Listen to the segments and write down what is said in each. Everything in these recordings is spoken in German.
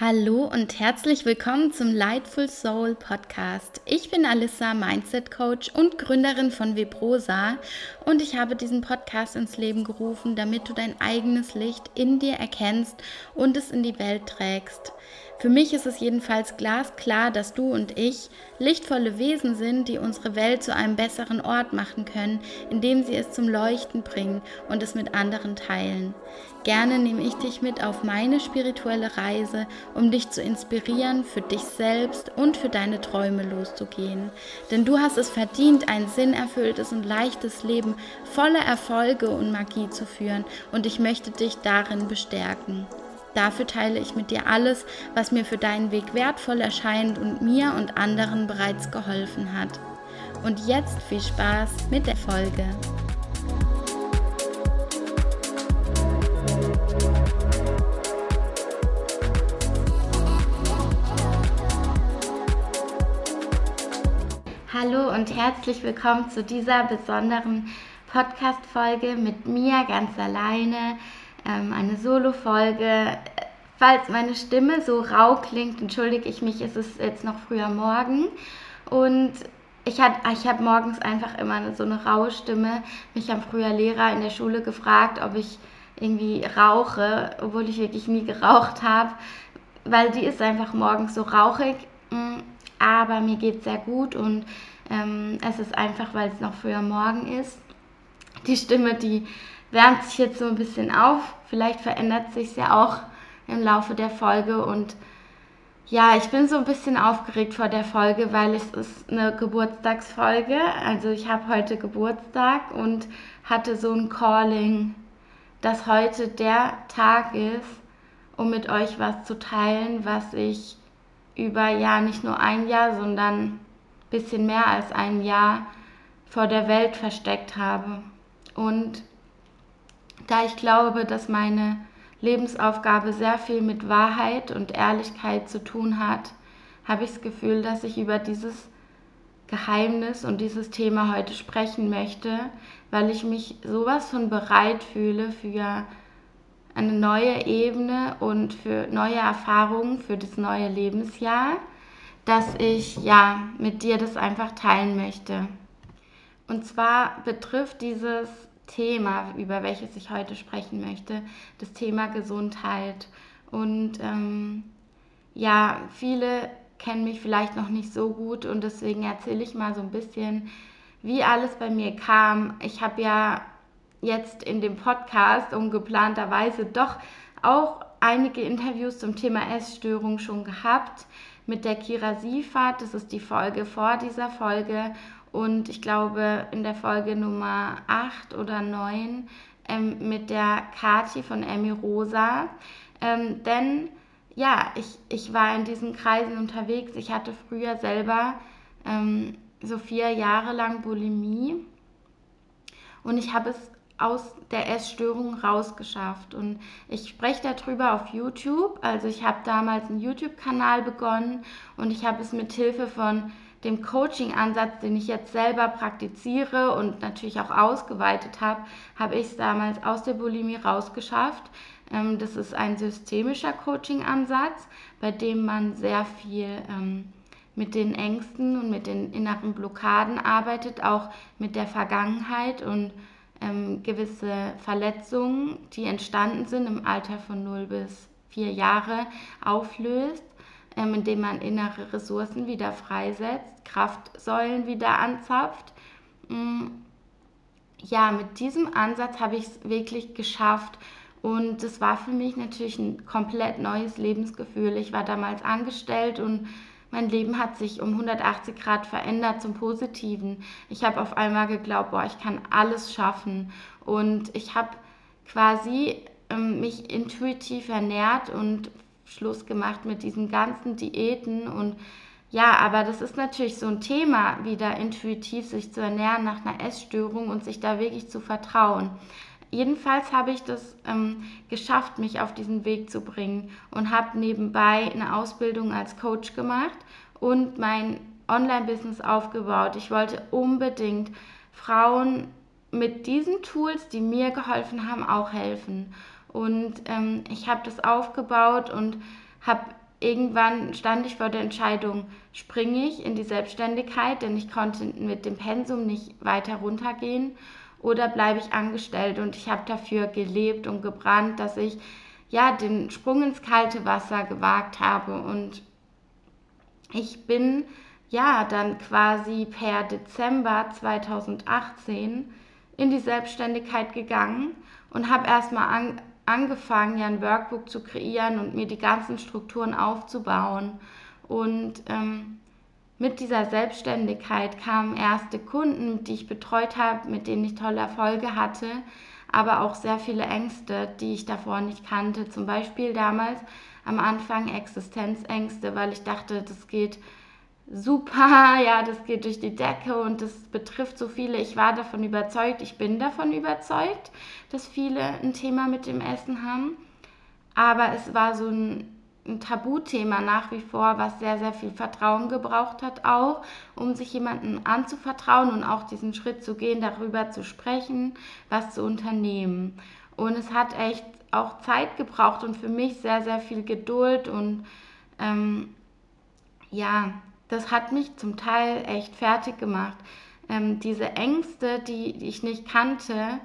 Hallo und herzlich willkommen zum Lightful Soul Podcast. Ich bin Alissa, Mindset Coach und Gründerin von Vibrosa und ich habe diesen Podcast ins Leben gerufen, damit du dein eigenes Licht in dir erkennst und es in die Welt trägst. Für mich ist es jedenfalls glasklar, dass du und ich lichtvolle Wesen sind, die unsere Welt zu einem besseren Ort machen können, indem sie es zum Leuchten bringen und es mit anderen teilen. Gerne nehme ich dich mit auf meine spirituelle Reise, um dich zu inspirieren, für dich selbst und für deine Träume loszugehen. Denn du hast es verdient, ein sinnerfülltes und leichtes Leben voller Erfolge und Magie zu führen und ich möchte dich darin bestärken. Dafür teile ich mit dir alles, was mir für deinen Weg wertvoll erscheint und mir und anderen bereits geholfen hat. Und jetzt viel Spaß mit der Folge. Hallo und herzlich willkommen zu dieser besonderen Podcast-Folge mit mir ganz alleine ähm, eine Solo-Folge. Falls meine Stimme so rau klingt, entschuldige ich mich, es ist jetzt noch früher Morgen und ich, ich habe morgens einfach immer so eine raue Stimme. Mich haben früher Lehrer in der Schule gefragt, ob ich irgendwie rauche, obwohl ich wirklich nie geraucht habe, weil die ist einfach morgens so rauchig. Mm, aber mir geht es sehr gut und ähm, es ist einfach, weil es noch früher Morgen ist. Die Stimme, die wärmt sich jetzt so ein bisschen auf. Vielleicht verändert sich ja auch im Laufe der Folge und ja, ich bin so ein bisschen aufgeregt vor der Folge, weil es ist eine Geburtstagsfolge. Also ich habe heute Geburtstag und hatte so ein Calling, dass heute der Tag ist, um mit euch was zu teilen, was ich über ja nicht nur ein Jahr, sondern ein bisschen mehr als ein Jahr vor der Welt versteckt habe. Und da ich glaube, dass meine Lebensaufgabe sehr viel mit Wahrheit und Ehrlichkeit zu tun hat, habe ich das Gefühl, dass ich über dieses Geheimnis und dieses Thema heute sprechen möchte, weil ich mich sowas von bereit fühle für eine neue Ebene und für neue Erfahrungen für das neue Lebensjahr, dass ich ja mit dir das einfach teilen möchte. Und zwar betrifft dieses Thema, über welches ich heute sprechen möchte, das Thema Gesundheit. Und ähm, ja, viele kennen mich vielleicht noch nicht so gut und deswegen erzähle ich mal so ein bisschen, wie alles bei mir kam. Ich habe ja jetzt in dem Podcast ungeplanterweise doch auch einige Interviews zum Thema Essstörung schon gehabt mit der Kira Siefert. Das ist die Folge vor dieser Folge. Und ich glaube, in der Folge Nummer 8 oder 9 ähm, mit der Kati von Emi Rosa. Ähm, denn ja, ich, ich war in diesen Kreisen unterwegs. Ich hatte früher selber ähm, so vier Jahre lang Bulimie. Und ich habe es aus der Essstörung rausgeschafft. Und ich spreche darüber auf YouTube. Also ich habe damals einen YouTube-Kanal begonnen und ich habe es mit Hilfe von dem Coaching-Ansatz, den ich jetzt selber praktiziere und natürlich auch ausgeweitet habe, habe ich es damals aus der Bulimie rausgeschafft. Ähm, das ist ein systemischer Coaching-Ansatz, bei dem man sehr viel ähm, mit den Ängsten und mit den inneren Blockaden arbeitet, auch mit der Vergangenheit und ähm, gewisse Verletzungen, die entstanden sind im Alter von 0 bis 4 Jahre, auflöst indem man innere Ressourcen wieder freisetzt, Kraftsäulen wieder anzapft. Mm, ja, mit diesem Ansatz habe ich es wirklich geschafft. Und das war für mich natürlich ein komplett neues Lebensgefühl. Ich war damals angestellt und mein Leben hat sich um 180 Grad verändert zum Positiven. Ich habe auf einmal geglaubt, boah, ich kann alles schaffen. Und ich habe quasi ähm, mich intuitiv ernährt und Schluss gemacht mit diesen ganzen Diäten und ja, aber das ist natürlich so ein Thema, wieder intuitiv sich zu ernähren nach einer Essstörung und sich da wirklich zu vertrauen. Jedenfalls habe ich das ähm, geschafft, mich auf diesen Weg zu bringen und habe nebenbei eine Ausbildung als Coach gemacht und mein Online-Business aufgebaut. Ich wollte unbedingt Frauen mit diesen Tools, die mir geholfen haben, auch helfen. Und ähm, ich habe das aufgebaut und habe irgendwann stand ich vor der Entscheidung, springe ich in die Selbstständigkeit, denn ich konnte mit dem Pensum nicht weiter runtergehen, oder bleibe ich angestellt. Und ich habe dafür gelebt und gebrannt, dass ich ja den Sprung ins kalte Wasser gewagt habe. Und ich bin ja dann quasi per Dezember 2018 in die Selbstständigkeit gegangen und habe erstmal an, angefangen, ja ein Workbook zu kreieren und mir die ganzen Strukturen aufzubauen. Und ähm, mit dieser Selbstständigkeit kamen erste Kunden, die ich betreut habe, mit denen ich tolle Erfolge hatte, aber auch sehr viele Ängste, die ich davor nicht kannte. Zum Beispiel damals am Anfang Existenzängste, weil ich dachte, das geht super, ja, das geht durch die Decke und das betrifft so viele. Ich war davon überzeugt, ich bin davon überzeugt, dass viele ein Thema mit dem Essen haben. Aber es war so ein, ein Tabuthema nach wie vor, was sehr, sehr viel Vertrauen gebraucht hat, auch um sich jemandem anzuvertrauen und auch diesen Schritt zu gehen, darüber zu sprechen, was zu unternehmen. Und es hat echt auch Zeit gebraucht und für mich sehr, sehr viel Geduld und ähm, ja, das hat mich zum Teil echt fertig gemacht. Ähm, diese Ängste, die, die, ich nicht kannte,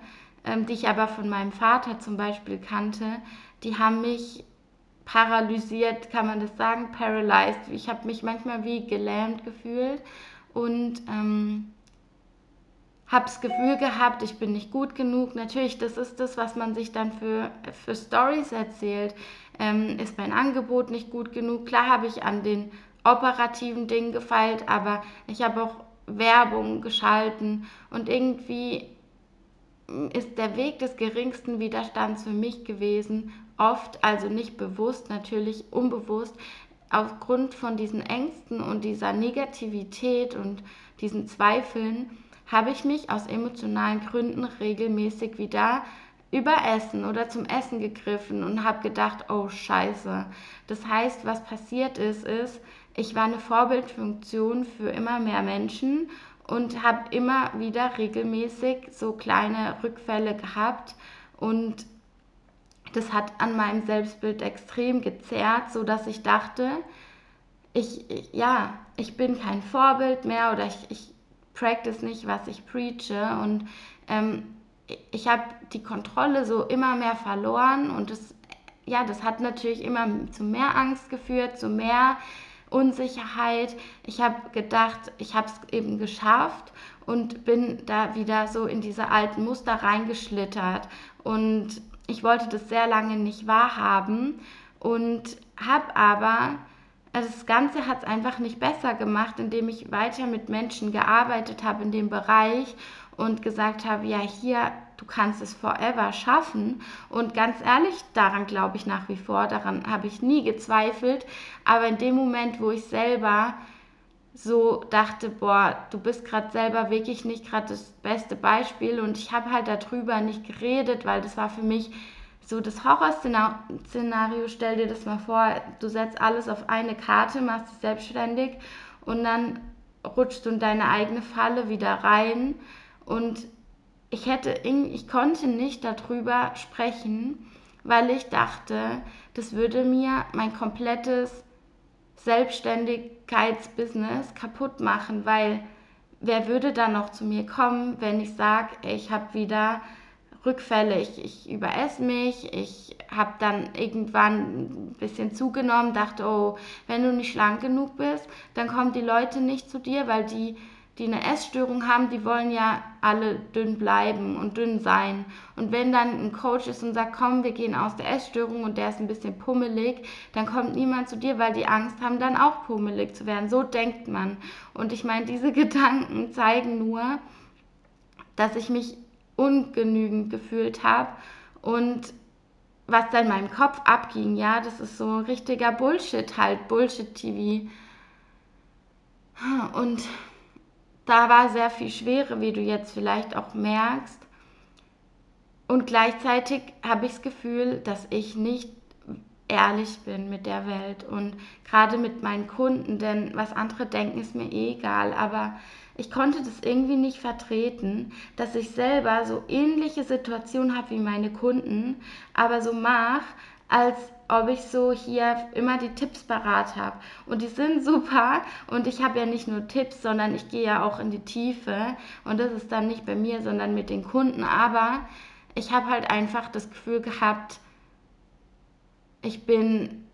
ähm, die ich aber von meinem Vater zum Beispiel kannte, die haben mich paralysiert, kann man das sagen, paralyzed. Ich habe mich manchmal wie gelähmt gefühlt und ähm, habe das Gefühl gehabt, ich bin nicht gut genug. Natürlich, das ist das, was man sich dann für, für Stories erzählt. Ähm, ist mein Angebot nicht gut genug? Klar habe ich an den operativen Dingen gefeilt, aber ich habe auch Werbung geschalten und irgendwie ist der Weg des geringsten Widerstands für mich gewesen, oft, also nicht bewusst, natürlich unbewusst, aufgrund von diesen Ängsten und dieser Negativität und diesen Zweifeln, habe ich mich aus emotionalen Gründen regelmäßig wieder überessen oder zum Essen gegriffen und habe gedacht, oh scheiße. Das heißt, was passiert ist, ist, ich war eine Vorbildfunktion für immer mehr Menschen und habe immer wieder regelmäßig so kleine Rückfälle gehabt. Und das hat an meinem Selbstbild extrem gezerrt, so dass ich dachte, ich, ja, ich bin kein Vorbild mehr oder ich, ich practice nicht, was ich preache. Und ähm, ich habe die Kontrolle so immer mehr verloren und das, ja, das hat natürlich immer zu mehr Angst geführt, zu mehr Unsicherheit. Ich habe gedacht, ich habe es eben geschafft und bin da wieder so in diese alten Muster reingeschlittert. Und ich wollte das sehr lange nicht wahrhaben und habe aber, also das Ganze hat es einfach nicht besser gemacht, indem ich weiter mit Menschen gearbeitet habe in dem Bereich und gesagt habe, ja, hier du kannst es forever schaffen. Und ganz ehrlich, daran glaube ich nach wie vor, daran habe ich nie gezweifelt. Aber in dem Moment, wo ich selber so dachte, boah, du bist gerade selber wirklich nicht gerade das beste Beispiel und ich habe halt darüber nicht geredet, weil das war für mich so das Horrorszenario, stell dir das mal vor, du setzt alles auf eine Karte, machst dich selbstständig und dann rutschst du in deine eigene Falle wieder rein und ich hätte, ich konnte nicht darüber sprechen, weil ich dachte, das würde mir mein komplettes Selbstständigkeitsbusiness kaputt machen, weil wer würde dann noch zu mir kommen, wenn ich sage, ich habe wieder Rückfälle, ich, ich überesse mich, ich habe dann irgendwann ein bisschen zugenommen, dachte, oh, wenn du nicht schlank genug bist, dann kommen die Leute nicht zu dir, weil die die eine Essstörung haben, die wollen ja alle dünn bleiben und dünn sein. Und wenn dann ein Coach ist und sagt, komm, wir gehen aus der Essstörung und der ist ein bisschen pummelig, dann kommt niemand zu dir, weil die Angst haben, dann auch pummelig zu werden. So denkt man. Und ich meine, diese Gedanken zeigen nur, dass ich mich ungenügend gefühlt habe und was da in meinem Kopf abging, ja, das ist so richtiger Bullshit halt, Bullshit-TV. Und da war sehr viel Schwere, wie du jetzt vielleicht auch merkst. Und gleichzeitig habe ich das Gefühl, dass ich nicht ehrlich bin mit der Welt und gerade mit meinen Kunden, denn was andere denken, ist mir eh egal. Aber ich konnte das irgendwie nicht vertreten, dass ich selber so ähnliche Situationen habe wie meine Kunden, aber so mache, als ob ich so hier immer die Tipps parat habe. Und die sind super. Und ich habe ja nicht nur Tipps, sondern ich gehe ja auch in die Tiefe. Und das ist dann nicht bei mir, sondern mit den Kunden. Aber ich habe halt einfach das Gefühl gehabt, ich bin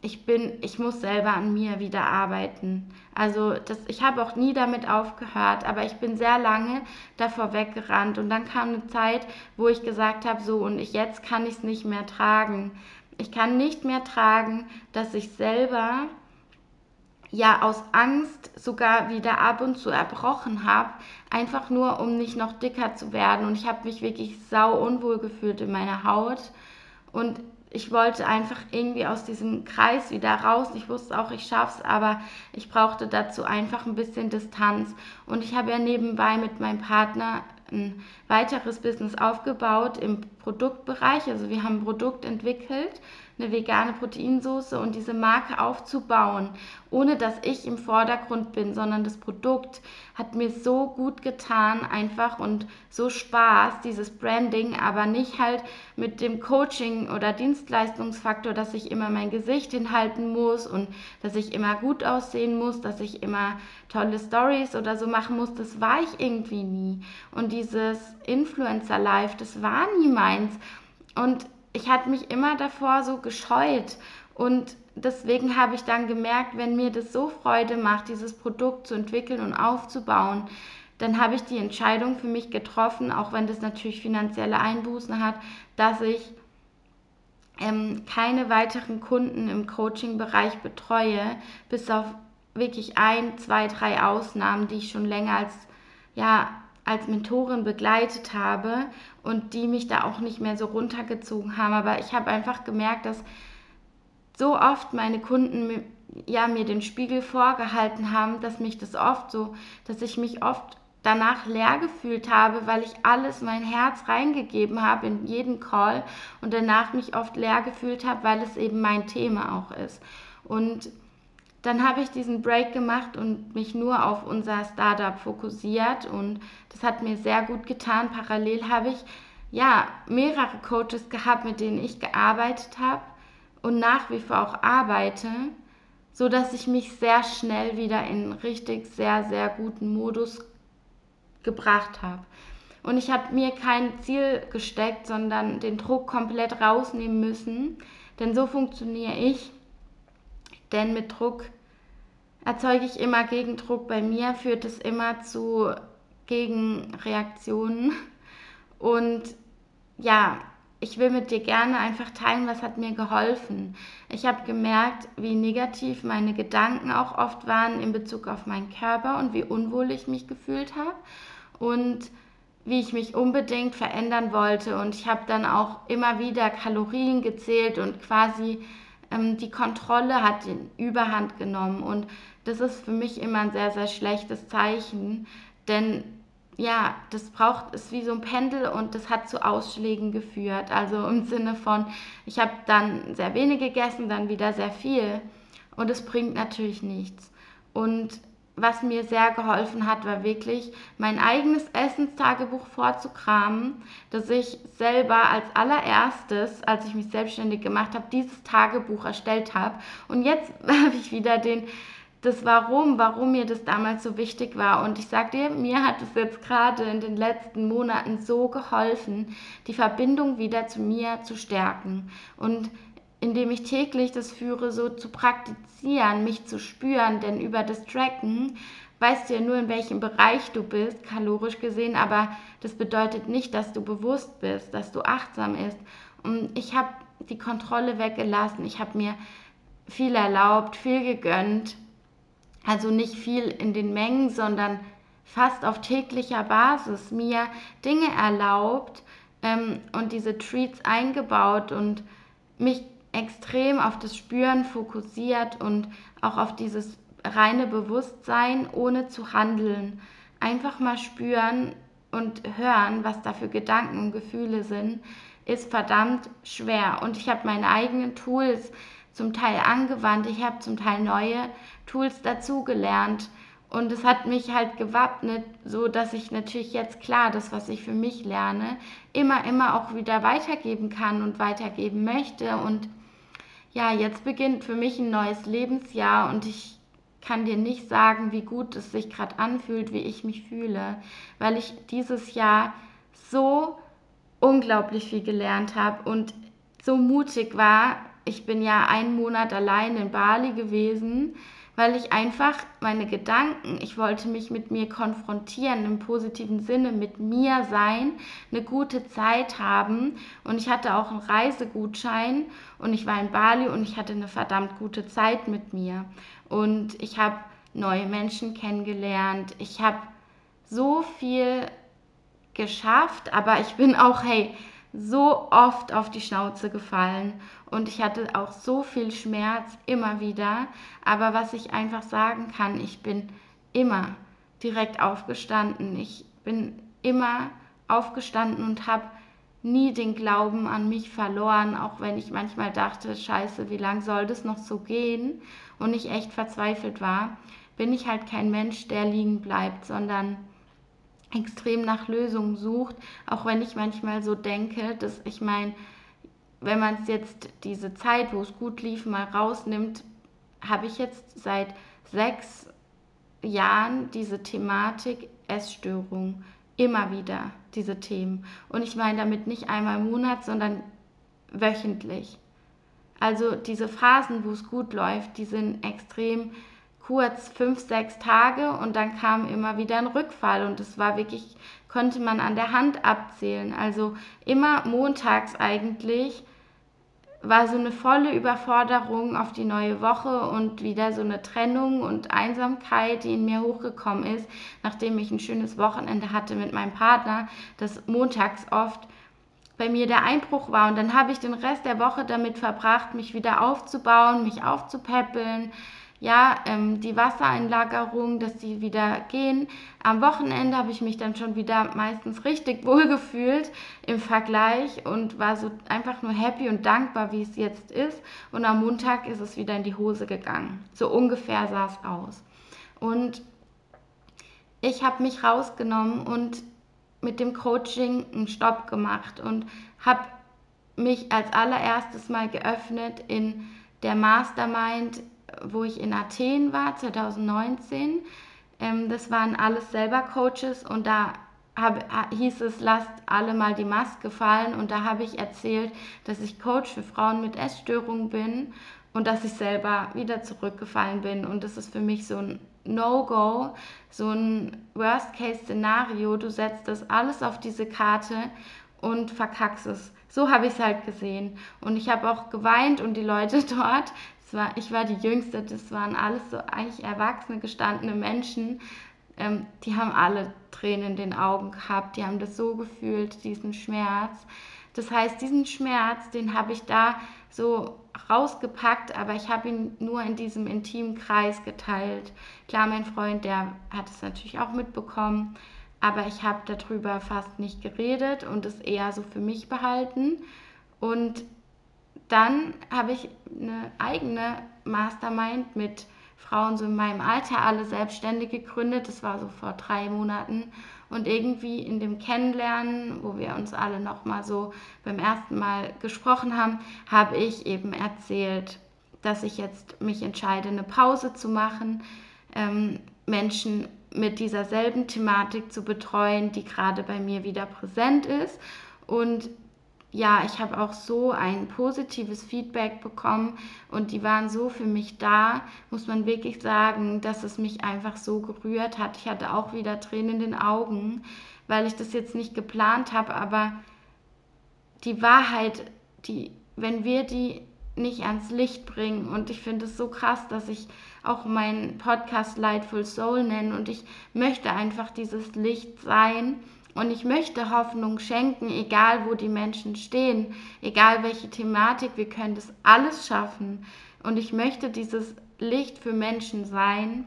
ich bin, ich muss selber an mir wieder arbeiten. Also das, ich habe auch nie damit aufgehört, aber ich bin sehr lange davor weggerannt. Und dann kam eine Zeit, wo ich gesagt habe, so und ich jetzt kann ich es nicht mehr tragen. Ich kann nicht mehr tragen, dass ich selber ja aus Angst sogar wieder ab und zu erbrochen habe, einfach nur um nicht noch dicker zu werden. Und ich habe mich wirklich sau unwohl gefühlt in meiner Haut. Und ich wollte einfach irgendwie aus diesem Kreis wieder raus. Ich wusste auch, ich schaffe es, aber ich brauchte dazu einfach ein bisschen Distanz. Und ich habe ja nebenbei mit meinem Partner ein weiteres Business aufgebaut im Produktbereich. Also wir haben ein Produkt entwickelt, eine vegane Proteinsoße und diese Marke aufzubauen, ohne dass ich im Vordergrund bin, sondern das Produkt hat mir so gut getan einfach und so Spaß, dieses Branding, aber nicht halt mit dem Coaching oder Dienstleistungsfaktor, dass ich immer mein Gesicht hinhalten muss und dass ich immer gut aussehen muss, dass ich immer tolle Stories oder so machen muss, das war ich irgendwie nie. Und dieses Influencer Life, das war nie meins. Und ich hatte mich immer davor so gescheut und deswegen habe ich dann gemerkt, wenn mir das so Freude macht, dieses Produkt zu entwickeln und aufzubauen, dann habe ich die Entscheidung für mich getroffen, auch wenn das natürlich finanzielle Einbußen hat, dass ich ähm, keine weiteren Kunden im Coaching-Bereich betreue, bis auf wirklich ein, zwei, drei Ausnahmen, die ich schon länger als ja, als Mentorin begleitet habe und die mich da auch nicht mehr so runtergezogen haben. Aber ich habe einfach gemerkt, dass so oft meine Kunden ja, mir den Spiegel vorgehalten haben, dass mich das oft so, dass ich mich oft danach leer gefühlt habe, weil ich alles mein Herz reingegeben habe in jeden Call und danach mich oft leer gefühlt habe, weil es eben mein Thema auch ist. Und dann habe ich diesen Break gemacht und mich nur auf unser Startup fokussiert und das hat mir sehr gut getan. Parallel habe ich ja mehrere Coaches gehabt, mit denen ich gearbeitet habe und nach wie vor auch arbeite, so dass ich mich sehr schnell wieder in richtig sehr sehr guten Modus gebracht habe. Und ich habe mir kein Ziel gesteckt, sondern den Druck komplett rausnehmen müssen, denn so funktioniere ich denn mit Druck erzeuge ich immer Gegendruck. Bei mir führt es immer zu Gegenreaktionen. Und ja, ich will mit dir gerne einfach teilen, was hat mir geholfen. Ich habe gemerkt, wie negativ meine Gedanken auch oft waren in Bezug auf meinen Körper und wie unwohl ich mich gefühlt habe und wie ich mich unbedingt verändern wollte. Und ich habe dann auch immer wieder Kalorien gezählt und quasi die Kontrolle hat den Überhand genommen und das ist für mich immer ein sehr, sehr schlechtes Zeichen, denn ja, das braucht, ist wie so ein Pendel und das hat zu Ausschlägen geführt. Also im Sinne von, ich habe dann sehr wenig gegessen, dann wieder sehr viel und es bringt natürlich nichts. Und was mir sehr geholfen hat, war wirklich mein eigenes Essenstagebuch vorzukramen, dass ich selber als allererstes, als ich mich selbstständig gemacht habe, dieses Tagebuch erstellt habe. Und jetzt habe ich wieder den, das Warum, warum mir das damals so wichtig war. Und ich sage dir, mir hat es jetzt gerade in den letzten Monaten so geholfen, die Verbindung wieder zu mir zu stärken. Und indem ich täglich das führe, so zu praktizieren, mich zu spüren, denn über das Tracken weißt du ja nur, in welchem Bereich du bist, kalorisch gesehen, aber das bedeutet nicht, dass du bewusst bist, dass du achtsam bist. Und ich habe die Kontrolle weggelassen, ich habe mir viel erlaubt, viel gegönnt, also nicht viel in den Mengen, sondern fast auf täglicher Basis mir Dinge erlaubt ähm, und diese Treats eingebaut und mich extrem auf das Spüren fokussiert und auch auf dieses reine Bewusstsein, ohne zu handeln. Einfach mal spüren und hören, was da für Gedanken und Gefühle sind, ist verdammt schwer. Und ich habe meine eigenen Tools zum Teil angewandt, ich habe zum Teil neue Tools dazugelernt Und es hat mich halt gewappnet, so dass ich natürlich jetzt klar, das, was ich für mich lerne, immer, immer auch wieder weitergeben kann und weitergeben möchte. Und ja, jetzt beginnt für mich ein neues Lebensjahr und ich kann dir nicht sagen, wie gut es sich gerade anfühlt, wie ich mich fühle, weil ich dieses Jahr so unglaublich viel gelernt habe und so mutig war. Ich bin ja einen Monat allein in Bali gewesen weil ich einfach meine Gedanken, ich wollte mich mit mir konfrontieren, im positiven Sinne mit mir sein, eine gute Zeit haben. Und ich hatte auch einen Reisegutschein und ich war in Bali und ich hatte eine verdammt gute Zeit mit mir. Und ich habe neue Menschen kennengelernt, ich habe so viel geschafft, aber ich bin auch, hey, so oft auf die Schnauze gefallen und ich hatte auch so viel Schmerz immer wieder. Aber was ich einfach sagen kann, ich bin immer direkt aufgestanden. Ich bin immer aufgestanden und habe nie den Glauben an mich verloren, auch wenn ich manchmal dachte, scheiße, wie lange soll das noch so gehen und ich echt verzweifelt war, bin ich halt kein Mensch, der liegen bleibt, sondern extrem nach Lösungen sucht, auch wenn ich manchmal so denke, dass ich meine, wenn man es jetzt diese Zeit, wo es gut lief, mal rausnimmt, habe ich jetzt seit sechs Jahren diese Thematik Essstörung immer wieder diese Themen. Und ich meine damit nicht einmal im Monat, sondern wöchentlich. Also diese Phasen, wo es gut läuft, die sind extrem kurz fünf, sechs Tage und dann kam immer wieder ein Rückfall und das war wirklich, konnte man an der Hand abzählen. Also immer montags eigentlich war so eine volle Überforderung auf die neue Woche und wieder so eine Trennung und Einsamkeit, die in mir hochgekommen ist, nachdem ich ein schönes Wochenende hatte mit meinem Partner, das montags oft bei mir der Einbruch war. Und dann habe ich den Rest der Woche damit verbracht, mich wieder aufzubauen, mich aufzupäppeln, ja, ähm, die Wassereinlagerung, dass die wieder gehen. Am Wochenende habe ich mich dann schon wieder meistens richtig wohl gefühlt im Vergleich und war so einfach nur happy und dankbar, wie es jetzt ist. Und am Montag ist es wieder in die Hose gegangen. So ungefähr sah es aus. Und ich habe mich rausgenommen und mit dem Coaching einen Stopp gemacht und habe mich als allererstes mal geöffnet in der Mastermind wo ich in Athen war, 2019. Ähm, das waren alles selber Coaches und da hab, hieß es, lasst alle mal die Maske fallen und da habe ich erzählt, dass ich Coach für Frauen mit Essstörungen bin und dass ich selber wieder zurückgefallen bin und das ist für mich so ein No-Go, so ein Worst-Case-Szenario. Du setzt das alles auf diese Karte und verkackst es. So habe ich es halt gesehen. Und ich habe auch geweint und die Leute dort war, ich war die Jüngste, das waren alles so eigentlich erwachsene, gestandene Menschen. Ähm, die haben alle Tränen in den Augen gehabt, die haben das so gefühlt, diesen Schmerz. Das heißt, diesen Schmerz, den habe ich da so rausgepackt, aber ich habe ihn nur in diesem intimen Kreis geteilt. Klar, mein Freund, der hat es natürlich auch mitbekommen, aber ich habe darüber fast nicht geredet und es eher so für mich behalten. Und dann habe ich eine eigene Mastermind mit Frauen so in meinem Alter, alle selbstständig gegründet. Das war so vor drei Monaten. Und irgendwie in dem Kennenlernen, wo wir uns alle nochmal so beim ersten Mal gesprochen haben, habe ich eben erzählt, dass ich jetzt mich entscheide, eine Pause zu machen, ähm, Menschen mit dieser selben Thematik zu betreuen, die gerade bei mir wieder präsent ist. Und ja, ich habe auch so ein positives Feedback bekommen und die waren so für mich da, muss man wirklich sagen, dass es mich einfach so gerührt hat. Ich hatte auch wieder Tränen in den Augen, weil ich das jetzt nicht geplant habe, aber die Wahrheit, die, wenn wir die nicht ans Licht bringen und ich finde es so krass, dass ich auch meinen Podcast Lightful Soul nenne und ich möchte einfach dieses Licht sein und ich möchte Hoffnung schenken, egal wo die Menschen stehen, egal welche Thematik, wir können das alles schaffen. Und ich möchte dieses Licht für Menschen sein,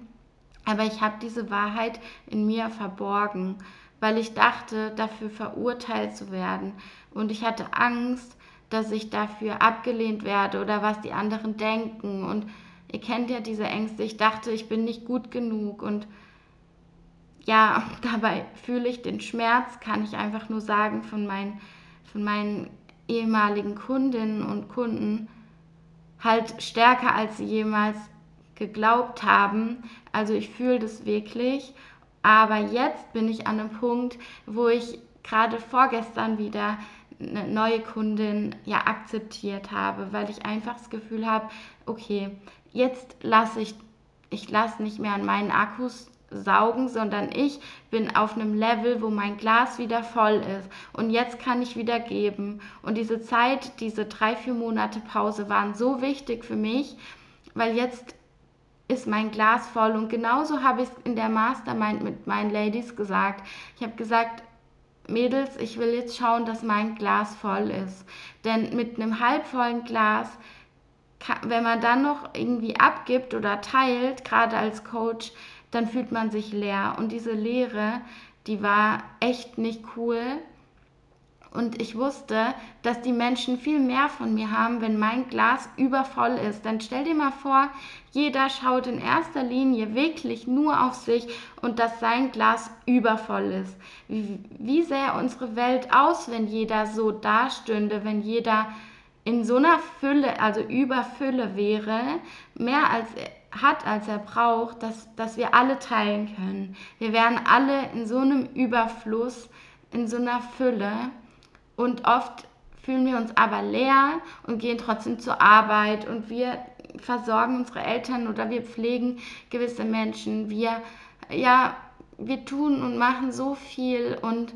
aber ich habe diese Wahrheit in mir verborgen, weil ich dachte, dafür verurteilt zu werden. Und ich hatte Angst, dass ich dafür abgelehnt werde oder was die anderen denken. Und ihr kennt ja diese Ängste. Ich dachte, ich bin nicht gut genug und ja, dabei fühle ich den Schmerz, kann ich einfach nur sagen, von meinen, von meinen ehemaligen Kundinnen und Kunden halt stärker, als sie jemals geglaubt haben. Also ich fühle das wirklich. Aber jetzt bin ich an einem Punkt, wo ich gerade vorgestern wieder eine neue Kundin ja akzeptiert habe, weil ich einfach das Gefühl habe, okay, jetzt lasse ich, ich lasse nicht mehr an meinen Akkus saugen, sondern ich bin auf einem Level, wo mein Glas wieder voll ist und jetzt kann ich wieder geben. Und diese Zeit, diese drei, vier Monate Pause waren so wichtig für mich, weil jetzt ist mein Glas voll und genauso habe ich es in der Mastermind mit meinen Ladies gesagt. Ich habe gesagt, Mädels, ich will jetzt schauen, dass mein Glas voll ist. Denn mit einem halbvollen Glas, wenn man dann noch irgendwie abgibt oder teilt, gerade als Coach, dann fühlt man sich leer. Und diese Leere, die war echt nicht cool. Und ich wusste, dass die Menschen viel mehr von mir haben, wenn mein Glas übervoll ist. Dann stell dir mal vor, jeder schaut in erster Linie wirklich nur auf sich und dass sein Glas übervoll ist. Wie, wie sähe unsere Welt aus, wenn jeder so dastünde, wenn jeder in so einer Fülle, also Überfülle wäre, mehr als hat, als er braucht, dass, dass wir alle teilen können. Wir wären alle in so einem Überfluss, in so einer Fülle und oft fühlen wir uns aber leer und gehen trotzdem zur Arbeit und wir versorgen unsere Eltern oder wir pflegen gewisse Menschen. Wir, ja, wir tun und machen so viel und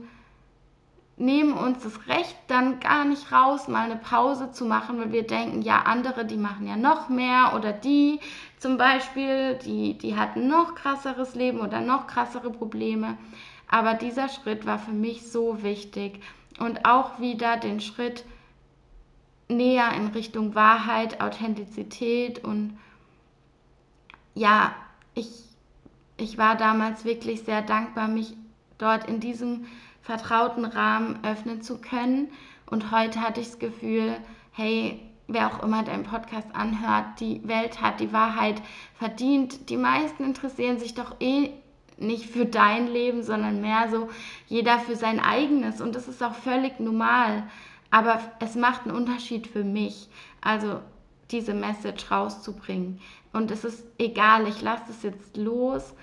nehmen uns das Recht dann gar nicht raus, mal eine Pause zu machen, weil wir denken, ja, andere, die machen ja noch mehr oder die zum Beispiel, die, die hatten noch krasseres Leben oder noch krassere Probleme. Aber dieser Schritt war für mich so wichtig und auch wieder den Schritt näher in Richtung Wahrheit, Authentizität und ja, ich, ich war damals wirklich sehr dankbar, mich dort in diesem vertrauten Rahmen öffnen zu können. Und heute hatte ich das Gefühl, hey, wer auch immer deinen Podcast anhört, die Welt hat die Wahrheit verdient. Die meisten interessieren sich doch eh nicht für dein Leben, sondern mehr so jeder für sein eigenes. Und das ist auch völlig normal. Aber es macht einen Unterschied für mich, also diese Message rauszubringen. Und es ist egal, ich lasse es jetzt los.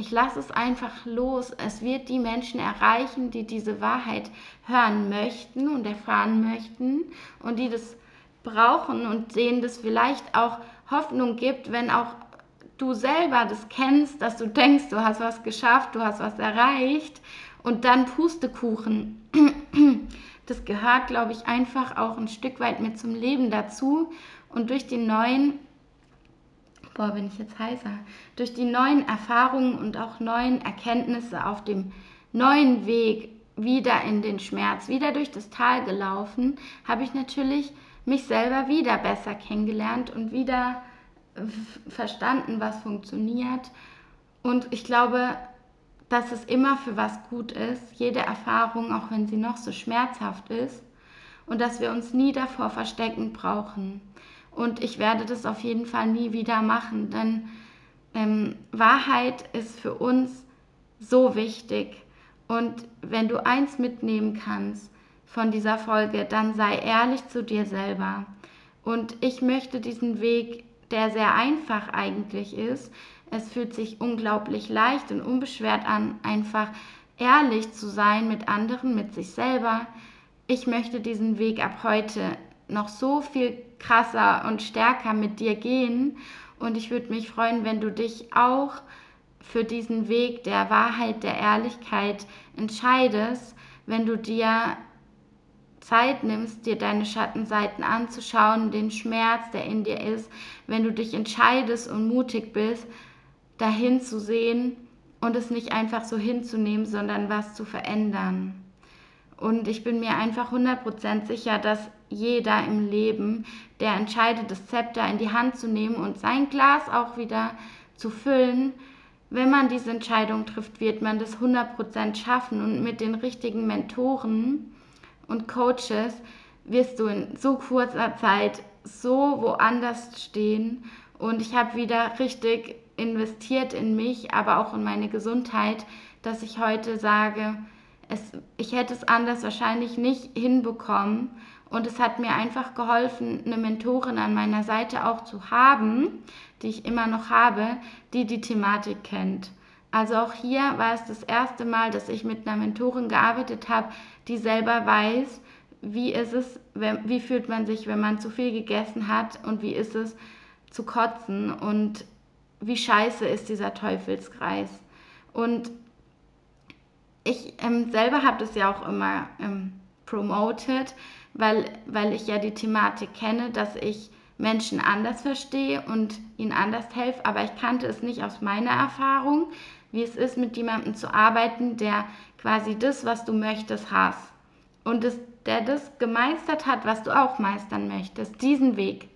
Ich lasse es einfach los. Es wird die Menschen erreichen, die diese Wahrheit hören möchten und erfahren möchten und die das brauchen und denen das vielleicht auch Hoffnung gibt, wenn auch du selber das kennst, dass du denkst, du hast was geschafft, du hast was erreicht und dann Pustekuchen. Das gehört, glaube ich, einfach auch ein Stück weit mit zum Leben dazu. Und durch die neuen, boah, bin ich jetzt heißer, durch die neuen Erfahrungen und auch neuen Erkenntnisse auf dem neuen Weg wieder in den Schmerz, wieder durch das Tal gelaufen, habe ich natürlich mich selber wieder besser kennengelernt und wieder verstanden, was funktioniert. Und ich glaube, dass es immer für was gut ist, jede Erfahrung, auch wenn sie noch so schmerzhaft ist, und dass wir uns nie davor verstecken brauchen. Und ich werde das auf jeden Fall nie wieder machen, denn ähm, Wahrheit ist für uns so wichtig. Und wenn du eins mitnehmen kannst von dieser Folge, dann sei ehrlich zu dir selber. Und ich möchte diesen Weg der sehr einfach eigentlich ist. Es fühlt sich unglaublich leicht und unbeschwert an, einfach ehrlich zu sein mit anderen, mit sich selber. Ich möchte diesen Weg ab heute noch so viel krasser und stärker mit dir gehen und ich würde mich freuen, wenn du dich auch für diesen Weg der Wahrheit, der Ehrlichkeit entscheidest, wenn du dir Zeit nimmst, dir deine Schattenseiten anzuschauen, den Schmerz, der in dir ist, wenn du dich entscheidest und mutig bist, dahin zu sehen und es nicht einfach so hinzunehmen, sondern was zu verändern. Und ich bin mir einfach 100% sicher, dass jeder im Leben, der entscheidet, das Zepter in die Hand zu nehmen und sein Glas auch wieder zu füllen, wenn man diese Entscheidung trifft, wird man das 100% schaffen und mit den richtigen Mentoren und Coaches wirst du in so kurzer Zeit so woanders stehen. Und ich habe wieder richtig investiert in mich, aber auch in meine Gesundheit, dass ich heute sage, es, ich hätte es anders wahrscheinlich nicht hinbekommen. Und es hat mir einfach geholfen, eine Mentorin an meiner Seite auch zu haben, die ich immer noch habe, die die Thematik kennt. Also auch hier war es das erste Mal, dass ich mit einer Mentorin gearbeitet habe, die selber weiß, wie ist es, wie fühlt man sich, wenn man zu viel gegessen hat und wie ist es zu kotzen und wie scheiße ist dieser Teufelskreis. Und ich ähm, selber habe das ja auch immer ähm, promoted, weil, weil ich ja die Thematik kenne, dass ich Menschen anders verstehe und ihnen anders helfe, aber ich kannte es nicht aus meiner Erfahrung, wie es ist, mit jemandem zu arbeiten, der quasi das, was du möchtest, hast. Und das, der das gemeistert hat, was du auch meistern möchtest, diesen Weg.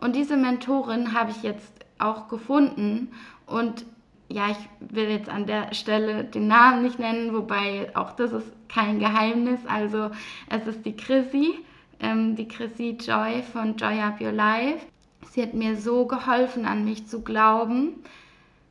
Und diese Mentorin habe ich jetzt auch gefunden und ja, ich will jetzt an der Stelle den Namen nicht nennen, wobei auch das ist kein Geheimnis. Also es ist die Chrissy, ähm, die Chrissy Joy von Joy Up Your Life. Sie hat mir so geholfen, an mich zu glauben,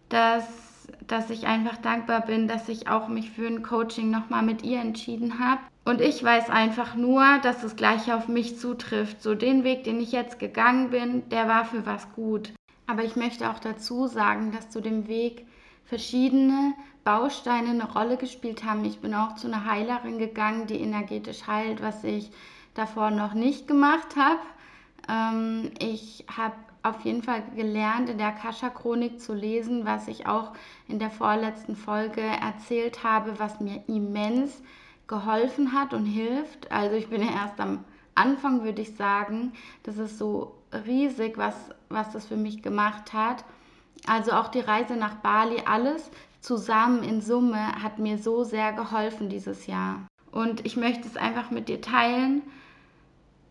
dass, dass ich einfach dankbar bin, dass ich auch mich für ein Coaching nochmal mit ihr entschieden habe. Und ich weiß einfach nur, dass das gleiche auf mich zutrifft. So den Weg, den ich jetzt gegangen bin, der war für was gut. Aber ich möchte auch dazu sagen, dass zu dem Weg verschiedene Bausteine eine Rolle gespielt haben. Ich bin auch zu einer Heilerin gegangen, die energetisch heilt, was ich davor noch nicht gemacht habe. Ähm, ich habe auf jeden Fall gelernt, in der Akasha-Chronik zu lesen, was ich auch in der vorletzten Folge erzählt habe, was mir immens geholfen hat und hilft. Also ich bin ja erst am Anfang, würde ich sagen. Das ist so riesig, was, was das für mich gemacht hat. Also auch die Reise nach Bali, alles zusammen in Summe hat mir so sehr geholfen dieses Jahr. Und ich möchte es einfach mit dir teilen,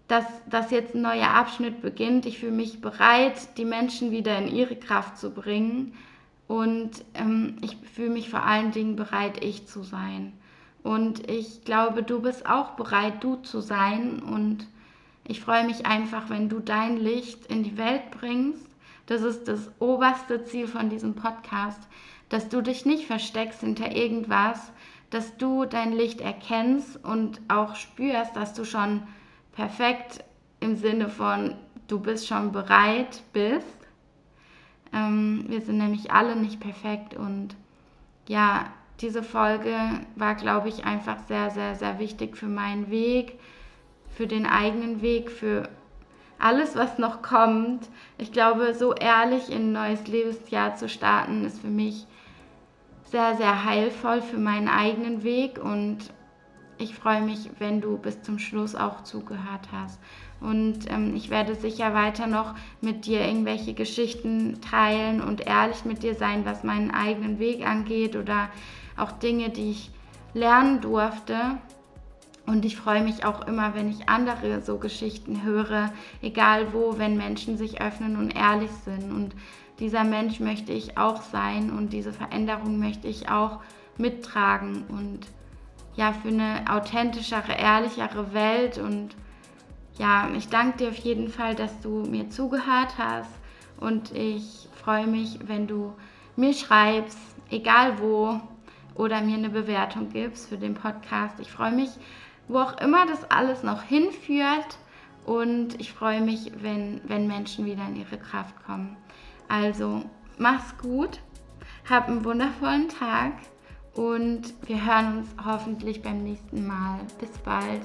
dass, dass jetzt ein neuer Abschnitt beginnt. Ich fühle mich bereit, die Menschen wieder in ihre Kraft zu bringen. Und ähm, ich fühle mich vor allen Dingen bereit, ich zu sein. Und ich glaube, du bist auch bereit, du zu sein. Und ich freue mich einfach, wenn du dein Licht in die Welt bringst. Das ist das oberste Ziel von diesem Podcast, dass du dich nicht versteckst hinter irgendwas, dass du dein Licht erkennst und auch spürst, dass du schon perfekt im Sinne von du bist schon bereit bist. Ähm, wir sind nämlich alle nicht perfekt und ja, diese Folge war, glaube ich, einfach sehr, sehr, sehr wichtig für meinen Weg, für den eigenen Weg, für alles, was noch kommt. Ich glaube, so ehrlich in ein neues Lebensjahr zu starten, ist für mich sehr, sehr heilvoll für meinen eigenen Weg und ich freue mich, wenn du bis zum Schluss auch zugehört hast. Und ähm, ich werde sicher weiter noch mit dir irgendwelche Geschichten teilen und ehrlich mit dir sein, was meinen eigenen Weg angeht oder auch Dinge, die ich lernen durfte. Und ich freue mich auch immer, wenn ich andere so Geschichten höre, egal wo, wenn Menschen sich öffnen und ehrlich sind. Und dieser Mensch möchte ich auch sein und diese Veränderung möchte ich auch mittragen und ja, für eine authentischere, ehrlichere Welt. Und ja, ich danke dir auf jeden Fall, dass du mir zugehört hast und ich freue mich, wenn du mir schreibst, egal wo, oder mir eine Bewertung gibst für den Podcast. Ich freue mich, wo auch immer das alles noch hinführt. Und ich freue mich, wenn, wenn Menschen wieder in ihre Kraft kommen. Also, mach's gut, hab einen wundervollen Tag und wir hören uns hoffentlich beim nächsten Mal. Bis bald.